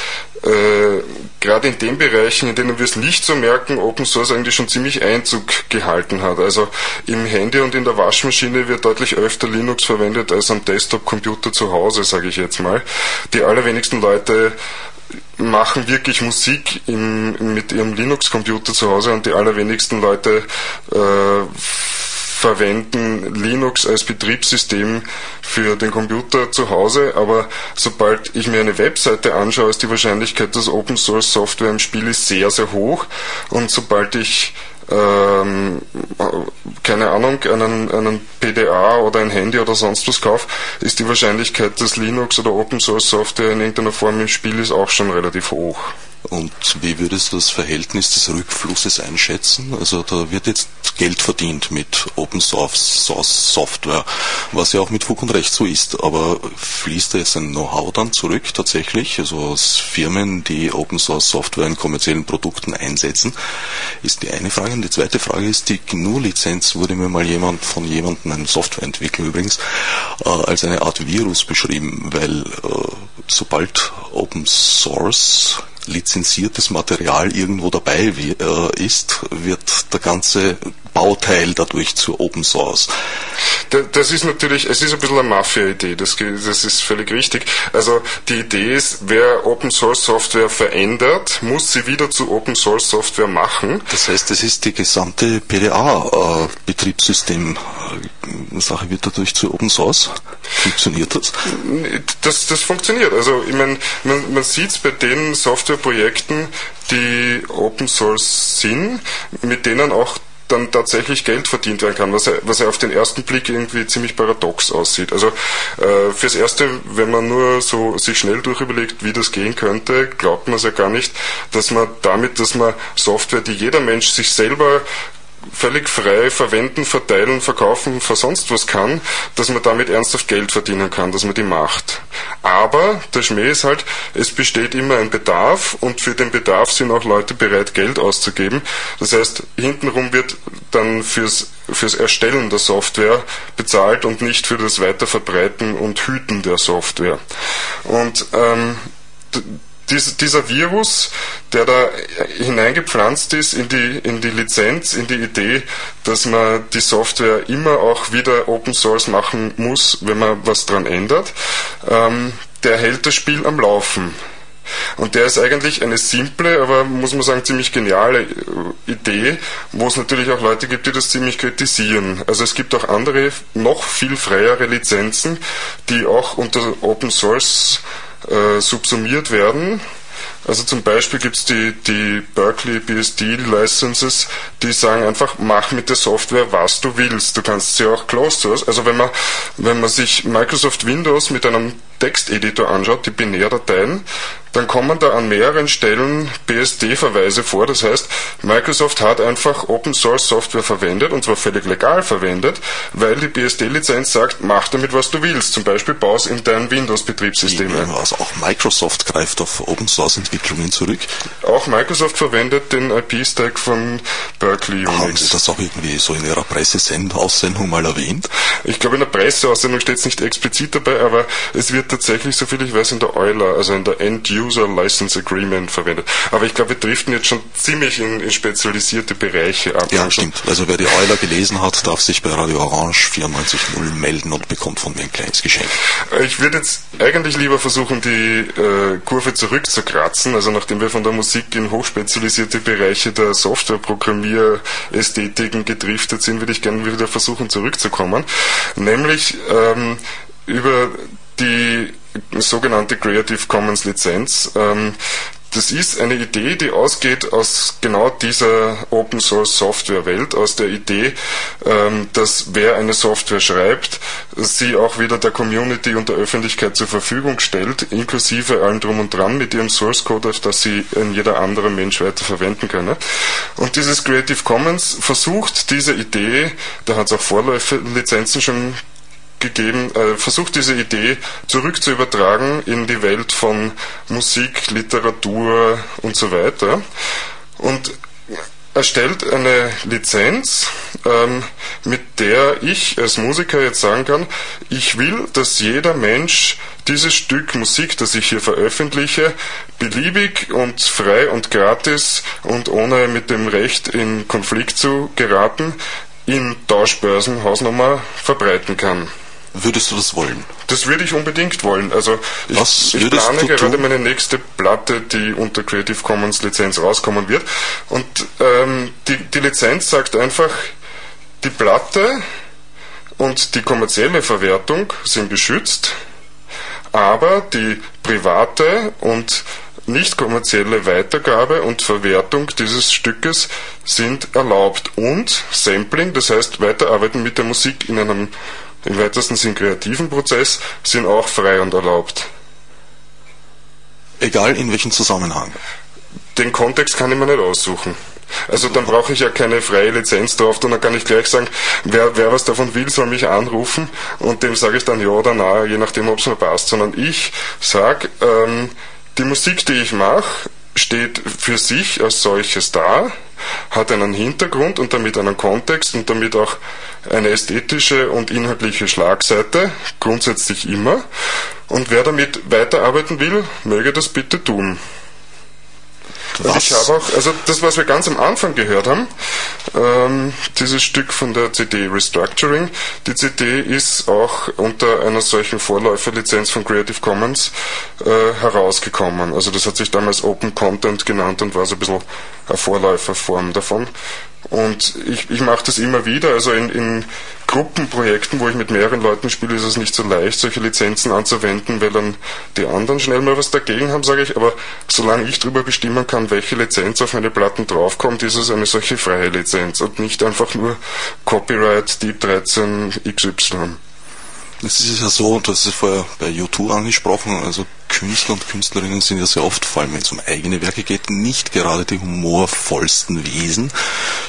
äh, gerade in den Bereichen, in denen wir es nicht so merken, Open Source eigentlich schon ziemlich Einzug gehalten hat. Also im Handy und in der Waschmaschine wird deutlich öfter Linux verwendet als am Desktop-Computer zu Hause, sage ich jetzt mal. Die allerwenigsten Leute machen wirklich Musik im, mit ihrem Linux-Computer zu Hause und die allerwenigsten Leute äh, verwenden Linux als Betriebssystem für den Computer zu Hause, aber sobald ich mir eine Webseite anschaue, ist die Wahrscheinlichkeit, dass Open Source Software im Spiel ist, sehr, sehr hoch. Und sobald ich ähm, keine Ahnung, einen, einen PDA oder ein Handy oder sonst was kaufe, ist die Wahrscheinlichkeit, dass Linux oder Open Source Software in irgendeiner Form im Spiel ist, auch schon relativ hoch. Und wie würdest du das Verhältnis des Rückflusses einschätzen? Also da wird jetzt Geld verdient mit Open Source Software, was ja auch mit Fug und Recht so ist. Aber fließt da jetzt ein Know-how dann zurück tatsächlich? Also aus Firmen, die Open Source Software in kommerziellen Produkten einsetzen, ist die eine Frage. Und die zweite Frage ist, die GNU-Lizenz wurde mir mal jemand von jemandem, einem Softwareentwickler übrigens, äh, als eine Art Virus beschrieben, weil äh, sobald Open Source lizenziertes Material irgendwo dabei äh, ist, wird der ganze Bauteil dadurch zu Open Source. Da- Das ist natürlich, es ist ein bisschen eine Mafia-Idee, das, das ist völlig richtig. Also die Idee ist, wer Open Source Software verändert, muss sie wieder zu Open Source Software machen. Das heißt, es ist die gesamte PDA-Betriebssystem-Sache wird dadurch zu Open Source. Funktioniert das? Das, das funktioniert. Also ich meine, man, man sieht es bei den Softwareprojekten, die Open Source sind, mit denen auch dann tatsächlich Geld verdient werden kann, was ja, was ja auf den ersten Blick irgendwie ziemlich paradox aussieht. Also äh, fürs Erste, wenn man nur so sich schnell durchüberlegt, wie das gehen könnte, glaubt man es ja gar nicht, dass man damit, dass man Software, die jeder Mensch sich selber völlig frei verwenden, verteilen, verkaufen, für sonst was kann, dass man damit ernsthaft Geld verdienen kann, dass man die macht. Aber der Schmäh ist halt, es besteht immer ein Bedarf und für den Bedarf sind auch Leute bereit, Geld auszugeben. Das heißt, hintenrum wird dann fürs, fürs Erstellen der Software bezahlt und nicht für das Weiterverbreiten und Hüten der Software. Und ähm, dies, dieser Virus, der da hineingepflanzt ist in die, in die Lizenz, in die Idee, dass man die Software immer auch wieder Open Source machen muss, wenn man was dran ändert, ähm, der hält das Spiel am Laufen. Und der ist eigentlich eine simple, aber muss man sagen ziemlich geniale äh, Idee, wo es natürlich auch Leute gibt, die das ziemlich kritisieren. Also es gibt auch andere, noch viel freiere Lizenzen, die auch unter Open Source äh, subsumiert werden. Also zum Beispiel gibt es die, die Berkeley BSD Licenses, die sagen einfach, mach mit der Software, was du willst. Du kannst sie auch closed source. Also wenn man, wenn man sich Microsoft Windows mit einem Texteditor anschaut, die Binärdateien, dann kommen da an mehreren Stellen BSD-Verweise vor. Das heißt, Microsoft hat einfach Open Source Software verwendet und zwar völlig legal verwendet, weil die BSD-Lizenz sagt, mach damit was du willst. Zum Beispiel baus in dein Windows-Betriebssystem ein. Also auch Microsoft greift auf Open Source Entwicklungen zurück. Auch Microsoft verwendet den IP-Stack von Berkeley Haben Sie Unix. das auch irgendwie so in Ihrer Presseaussendung mal erwähnt? Ich glaube, in der Presseaussendung steht es nicht explizit dabei, aber es wird tatsächlich, soviel ich weiß, in der EULA, also in der End-User License Agreement verwendet. Aber ich glaube, wir driften jetzt schon ziemlich in, in spezialisierte Bereiche ab. Ja, stimmt. Also wer die Euler gelesen hat, darf sich bei Radio Orange 94.0 melden und bekommt von mir ein kleines Geschenk. Ich würde jetzt eigentlich lieber versuchen, die äh, Kurve zurückzukratzen. Also nachdem wir von der Musik in hochspezialisierte Bereiche der Softwareprogrammierästhetiken gedriftet sind, würde ich gerne wieder versuchen zurückzukommen. Nämlich ähm, über die sogenannte Creative Commons Lizenz. Ähm, das ist eine Idee, die ausgeht aus genau dieser Open Source Software Welt, aus der Idee, ähm, dass wer eine Software schreibt, sie auch wieder der Community und der Öffentlichkeit zur Verfügung stellt, inklusive allem drum und dran mit ihrem Source Code, auf das sie jeder andere Mensch weiter verwenden könne. Und dieses Creative Commons versucht diese Idee, da hat es auch Vorläuferlizenzen schon gegeben, äh, versucht diese Idee zurück zu übertragen in die Welt von Musik, Literatur und so weiter. Und erstellt eine Lizenz, ähm, mit der ich als Musiker jetzt sagen kann, ich will, dass jeder Mensch dieses Stück Musik, das ich hier veröffentliche, beliebig und frei und gratis und ohne mit dem Recht in Konflikt zu geraten, in Tauschbörsen Hausnummer verbreiten kann. Würdest du das wollen? Das würde ich unbedingt wollen. Also ich, Was ich plane gerade meine nächste Platte, die unter Creative Commons Lizenz rauskommen wird. Und ähm, die, die Lizenz sagt einfach, die Platte und die kommerzielle Verwertung sind geschützt, aber die private und nicht kommerzielle Weitergabe und Verwertung dieses Stückes sind erlaubt und Sampling, das heißt Weiterarbeiten mit der Musik in einem im weitesten Sinn kreativen Prozess, sind auch frei und erlaubt. Egal in welchem Zusammenhang. Den Kontext kann ich mir nicht aussuchen. Also dann brauche ich ja keine freie Lizenz drauf, und dann kann ich gleich sagen, wer, wer was davon will, soll mich anrufen und dem sage ich dann ja oder nein, je nachdem, ob es mir passt. Sondern ich sage, ähm, die Musik, die ich mache, steht für sich als solches da, hat einen Hintergrund und damit einen Kontext und damit auch eine ästhetische und inhaltliche Schlagseite, grundsätzlich immer. Und wer damit weiterarbeiten will, möge das bitte tun. Und ich habe auch, also das, was wir ganz am Anfang gehört haben, ähm, dieses Stück von der CD Restructuring, die CD ist auch unter einer solchen Vorläuferlizenz von Creative Commons äh, herausgekommen. Also das hat sich damals Open Content genannt und war so ein bisschen Vorläuferform davon. Und ich, ich mache das immer wieder. Also in, in Gruppenprojekten, wo ich mit mehreren Leuten spiele, ist es nicht so leicht, solche Lizenzen anzuwenden, weil dann die anderen schnell mal was dagegen haben, sage ich. Aber solange ich darüber bestimmen kann, welche Lizenz auf meine Platten draufkommt, ist es eine solche freie Lizenz und nicht einfach nur Copyright Deep 13 XY. Es ist ja so, hast es vorher bei U2 angesprochen, also Künstler und Künstlerinnen sind ja sehr oft, vor allem wenn es um eigene Werke geht, nicht gerade die humorvollsten Wesen.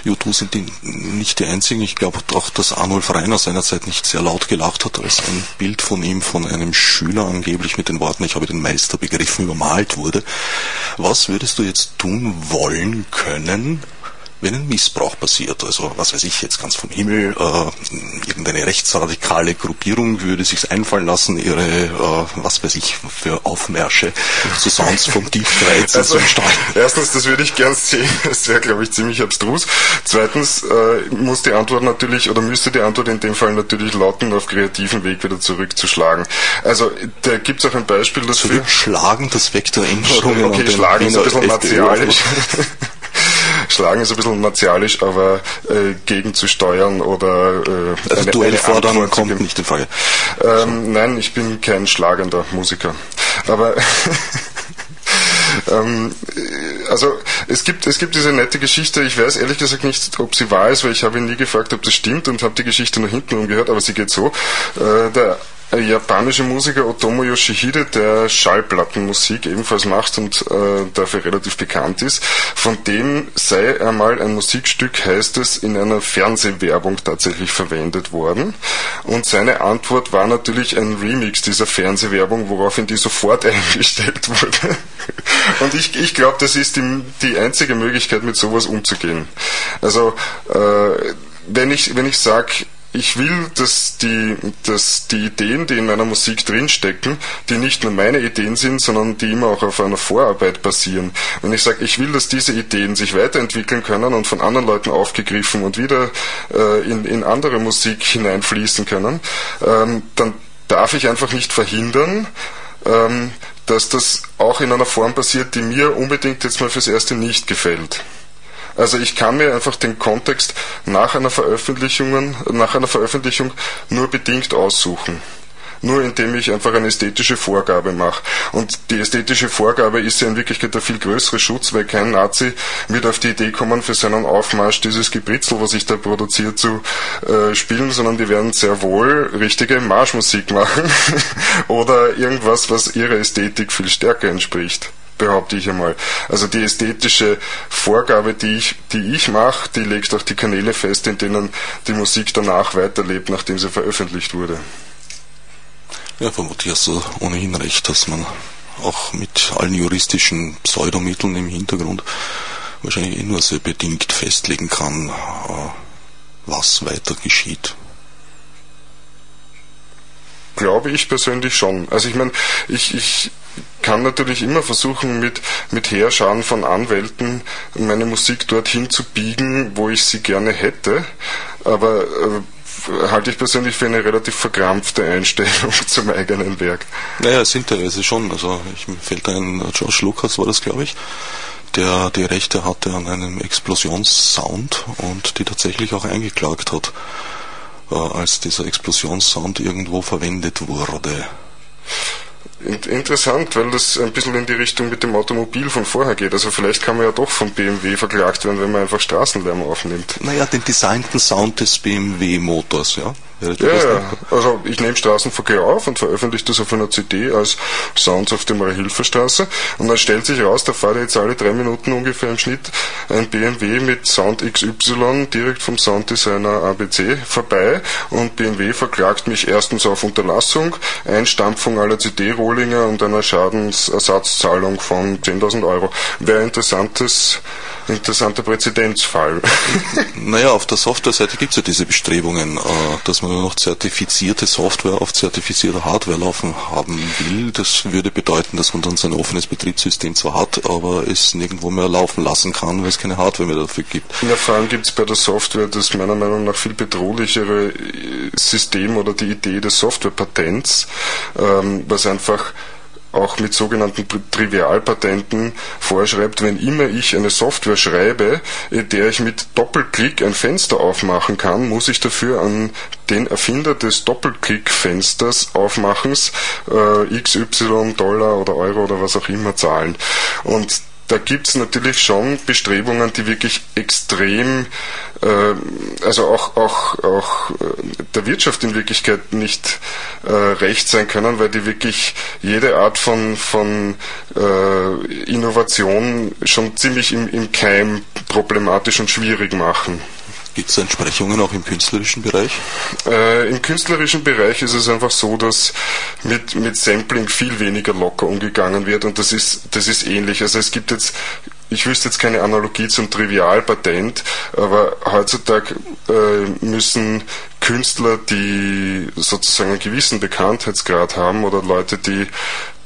U2 sind die, nicht die einzigen. Ich glaube auch, dass Arnulf Reiner seinerzeit nicht sehr laut gelacht hat, als ein Bild von ihm von einem Schüler angeblich mit den Worten, ich habe den Meister begriffen, übermalt wurde. Was würdest du jetzt tun wollen können, wenn ein Missbrauch passiert, also was weiß ich jetzt ganz vom Himmel, äh, irgendeine rechtsradikale Gruppierung würde sich einfallen lassen, ihre, äh, was weiß ich, für Aufmärsche zu Sounds vom Deep 13 Also, zu starten. erstens, das würde ich gern sehen. Das wäre, glaube ich, ziemlich abstrus. Zweitens äh, muss die Antwort natürlich, oder müsste die Antwort in dem Fall natürlich lauten, auf kreativen Weg wieder zurückzuschlagen. Also, da gibt es auch ein Beispiel dafür. Zurückschlagen, das da Änderungen Okay, schlagen ist ein bisschen martialisch. Schlagen ist ein bisschen martialisch, aber äh, gegenzusteuern oder äh, Also Duell fordern Antwort zu kommt nicht in Frage. Ähm, nein, ich bin kein schlagender Musiker. Aber ähm, äh, also es gibt es gibt diese nette Geschichte. Ich weiß ehrlich gesagt nicht, ob sie wahr ist, weil ich habe ihn nie gefragt, ob das stimmt und habe die Geschichte nach hinten umgehört. Aber sie geht so: äh, Der japanische Musiker Otomo Yoshihide, der Schallplattenmusik ebenfalls macht und äh, dafür relativ bekannt ist, von dem sei einmal ein Musikstück, heißt es, in einer Fernsehwerbung tatsächlich verwendet worden. Und seine Antwort war natürlich ein Remix dieser Fernsehwerbung, woraufhin die sofort eingestellt wurde. Und ich, ich glaube, das ist die, die einzige Möglichkeit, mit sowas umzugehen. Also, äh, wenn ich, wenn ich sage, ich will, dass die, dass die Ideen, die in meiner Musik drinstecken, die nicht nur meine Ideen sind, sondern die immer auch auf einer Vorarbeit basieren. Wenn ich sage, ich will, dass diese Ideen sich weiterentwickeln können und von anderen Leuten aufgegriffen und wieder äh, in, in andere Musik hineinfließen können, ähm, dann darf ich einfach nicht verhindern, ähm, dass das auch in einer Form passiert, die mir unbedingt jetzt mal fürs Erste nicht gefällt. Also ich kann mir einfach den Kontext nach einer Veröffentlichung, nach einer Veröffentlichung nur bedingt aussuchen. Nur indem ich einfach eine ästhetische Vorgabe mache. Und die ästhetische Vorgabe ist ja in Wirklichkeit der viel größere Schutz, weil kein Nazi wird auf die Idee kommen, für seinen Aufmarsch dieses Gebritzel, was ich da produziert, zu äh, spielen, sondern die werden sehr wohl richtige Marschmusik machen oder irgendwas, was ihrer Ästhetik viel stärker entspricht behaupte ich einmal. Also die ästhetische Vorgabe, die ich, die ich mache, die legt auch die Kanäle fest, in denen die Musik danach weiterlebt, nachdem sie veröffentlicht wurde. Ja, vermutlich hast du ohnehin recht, dass man auch mit allen juristischen Pseudomitteln im Hintergrund wahrscheinlich eh nur sehr bedingt festlegen kann, äh, was weiter geschieht. Glaube ich persönlich schon. Also ich meine, ich, ich kann natürlich immer versuchen, mit, mit Heerscharen von Anwälten meine Musik dorthin zu biegen, wo ich sie gerne hätte. Aber äh, halte ich persönlich für eine relativ verkrampfte Einstellung zum eigenen Werk. Naja, es sind teilweise schon. Also ich, mir fällt ein, Josh Lucas war das, glaube ich, der die Rechte hatte an einem Explosionssound und die tatsächlich auch eingeklagt hat, als dieser Explosionssound irgendwo verwendet wurde. In- Interessant, weil das ein bisschen in die Richtung mit dem Automobil von vorher geht. Also vielleicht kann man ja doch von BMW verklagt werden, wenn man einfach Straßenlärm aufnimmt. Naja, den designten Sound des BMW-Motors, ja. Ja, ja. Also ich nehme Straßenverkehr auf und veröffentliche das auf einer CD als Sounds auf der Marie-Hilfer-Straße und dann stellt sich raus, da fahrt jetzt alle drei Minuten ungefähr im Schnitt ein BMW mit Sound XY direkt vom Sounddesigner ABC vorbei und BMW verklagt mich erstens auf Unterlassung, Einstampfung aller CD-Rohlinge und einer Schadensersatzzahlung von 10.000 Euro. Wäre interessantes interessanter Präzedenzfall. Naja, auf der Software-Seite gibt es ja diese Bestrebungen, äh, dass man nur noch zertifizierte Software auf zertifizierter Hardware laufen haben will. Das würde bedeuten, dass man dann sein offenes Betriebssystem zwar hat, aber es nirgendwo mehr laufen lassen kann, weil es keine Hardware mehr dafür gibt. Ja, vor allem gibt es bei der Software das meiner Meinung nach viel bedrohlichere äh, System oder die Idee des Softwarepatents, ähm, was einfach auch mit sogenannten Trivialpatenten vorschreibt, wenn immer ich eine Software schreibe, in der ich mit Doppelklick ein Fenster aufmachen kann, muss ich dafür an den Erfinder des Doppelklick-Fensters aufmachens äh, XY Dollar oder Euro oder was auch immer zahlen. Und da gibt es natürlich schon Bestrebungen, die wirklich extrem, äh, also auch, auch, auch äh, der Wirtschaft in Wirklichkeit nicht äh, recht sein können, weil die wirklich jede Art von, von äh, Innovation schon ziemlich im, im Keim problematisch und schwierig machen. Gibt es Entsprechungen auch im künstlerischen Bereich? Äh, Im künstlerischen Bereich ist es einfach so, dass mit, mit Sampling viel weniger locker umgegangen wird und das ist, das ist ähnlich. Also es gibt jetzt ich wüsste jetzt keine Analogie zum Trivialpatent, aber heutzutage äh, müssen Künstler, die sozusagen einen gewissen Bekanntheitsgrad haben oder Leute, die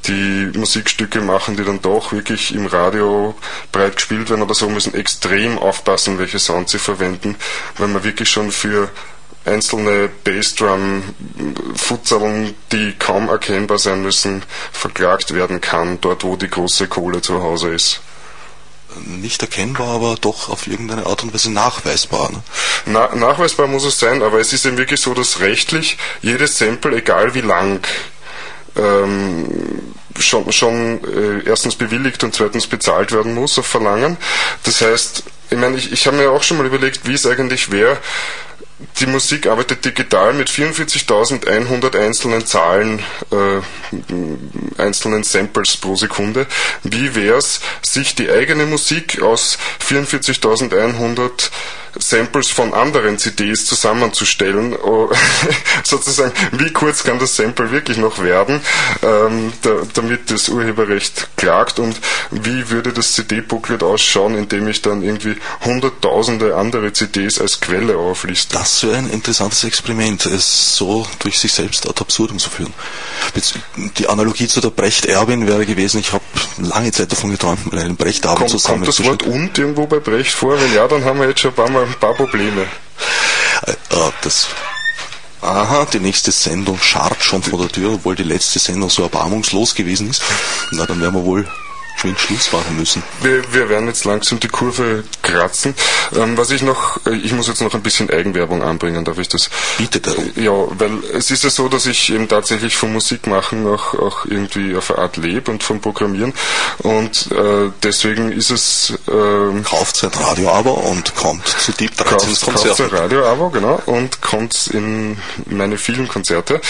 die Musikstücke machen, die dann doch wirklich im Radio breit gespielt werden oder so, müssen extrem aufpassen, welche Sound sie verwenden, weil man wirklich schon für einzelne Bassdrum-Futzerln, die kaum erkennbar sein müssen, verklagt werden kann, dort wo die große Kohle zu Hause ist nicht erkennbar, aber doch auf irgendeine Art und Weise nachweisbar. Ne? Na, nachweisbar muss es sein, aber es ist eben wirklich so, dass rechtlich jedes Sample, egal wie lang, ähm, schon, schon äh, erstens bewilligt und zweitens bezahlt werden muss auf Verlangen. Das heißt, ich meine, ich, ich habe mir auch schon mal überlegt, wie es eigentlich wäre, die Musik arbeitet digital mit 44.100 einzelnen Zahlen, äh, einzelnen Samples pro Sekunde. Wie wäre es, sich die eigene Musik aus 44.100 Samples von anderen CDs zusammenzustellen. Oh, sozusagen, wie kurz kann das Sample wirklich noch werden, ähm, da, damit das Urheberrecht klagt und wie würde das CD-Booklet ausschauen, indem ich dann irgendwie hunderttausende andere CDs als Quelle aufliste. Das wäre ein interessantes Experiment, es so durch sich selbst ad absurdum zu führen. Die Analogie zu der Brecht-Erbin wäre gewesen, ich habe lange Zeit davon geträumt, einen Brecht-Erbin zusammen Kommt das Wort und irgendwo bei Brecht vor? Wenn ja, dann haben wir jetzt schon ein paar Mal ein paar Probleme. Äh, äh, das Aha, die nächste Sendung scharrt schon vor der Tür, obwohl die letzte Sendung so erbarmungslos gewesen ist. Na, dann werden wir wohl schon Schluss machen müssen. Wir, wir werden jetzt langsam die Kurve kratzen. Ähm, was ich noch, äh, ich muss jetzt noch ein bisschen Eigenwerbung anbringen, darf ich das? Bitte darum. Ja, weil es ist ja so, dass ich eben tatsächlich vom Musikmachen auch, auch irgendwie auf eine Art lebe und vom Programmieren und äh, deswegen ist es... Äh, kauft sein Radio-Abo und kommt zu Deep 13 Konzerten. Kauft sein Radio-Abo, genau, und kommt in meine vielen Konzerte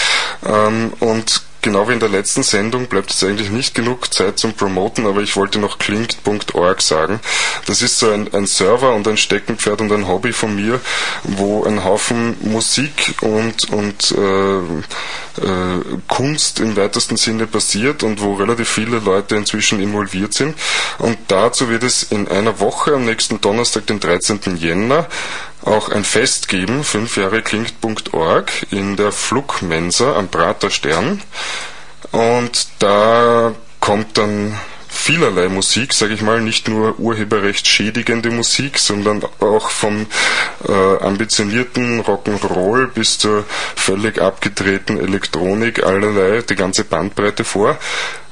ähm, und genau wie in der letzten Sendung bleibt jetzt eigentlich nicht genug Zeit zum Promoten, aber ich wollte noch klingt.org sagen. Das ist so ein, ein, Server und ein Steckenpferd und ein Hobby von mir, wo ein Haufen Musik und, und äh, äh, Kunst im weitesten Sinne passiert und wo relativ viele Leute inzwischen involviert sind. Und dazu wird es in einer Woche am nächsten Donnerstag, den 13. Jänner, auch ein Fest geben, fünf Jahre in der Flugmensa am Praterstern. Und da kommt dann vielerlei Musik, sage ich mal, nicht nur urheberrechtsschädigende Musik, sondern auch vom äh, ambitionierten Rock'n'Roll bis zur völlig abgedrehten Elektronik, allerlei, die ganze Bandbreite vor.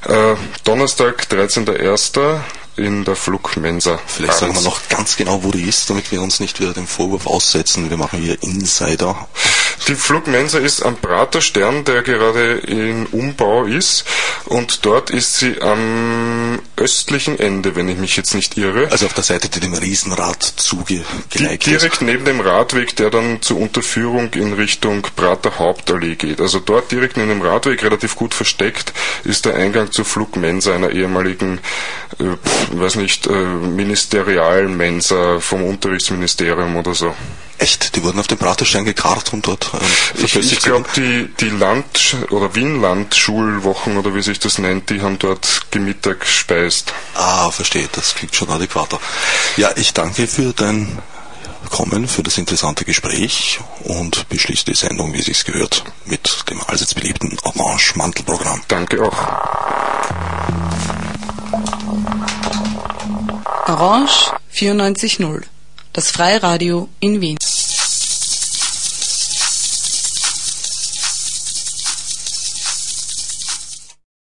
Äh, Donnerstag, 13.01 in der Flugmensa. Vielleicht sagen wir noch ganz genau, wo die ist, damit wir uns nicht wieder den Vorwurf aussetzen. Wir machen hier Insider. Die Flugmensa ist am Praterstern, der gerade in Umbau ist. Und dort ist sie am östlichen Ende, wenn ich mich jetzt nicht irre. Also auf der Seite, die dem Riesenrad zugeneigt ist. Direkt neben dem Radweg, der dann zur Unterführung in Richtung Prater Hauptallee geht. Also dort direkt neben dem Radweg, relativ gut versteckt, ist der Eingang zur Flugmensa, einer ehemaligen äh, weiß nicht, äh, Ministerialmensa vom Unterrichtsministerium oder so. Echt? Die wurden auf dem Praterstein gekarrt und dort ähm, Ich, ich glaube, die, die Land- oder Wien-Land-Schulwochen oder wie sich das nennt, die haben dort gemittag gespeist. Ah, verstehe, das klingt schon adäquater. Ja, ich danke für dein Kommen, für das interessante Gespräch und beschließe die Sendung, wie sich's gehört, mit dem allseits beliebten Orange-Mantelprogramm. Danke auch. Orange 94.0, das Freiradio in Wien.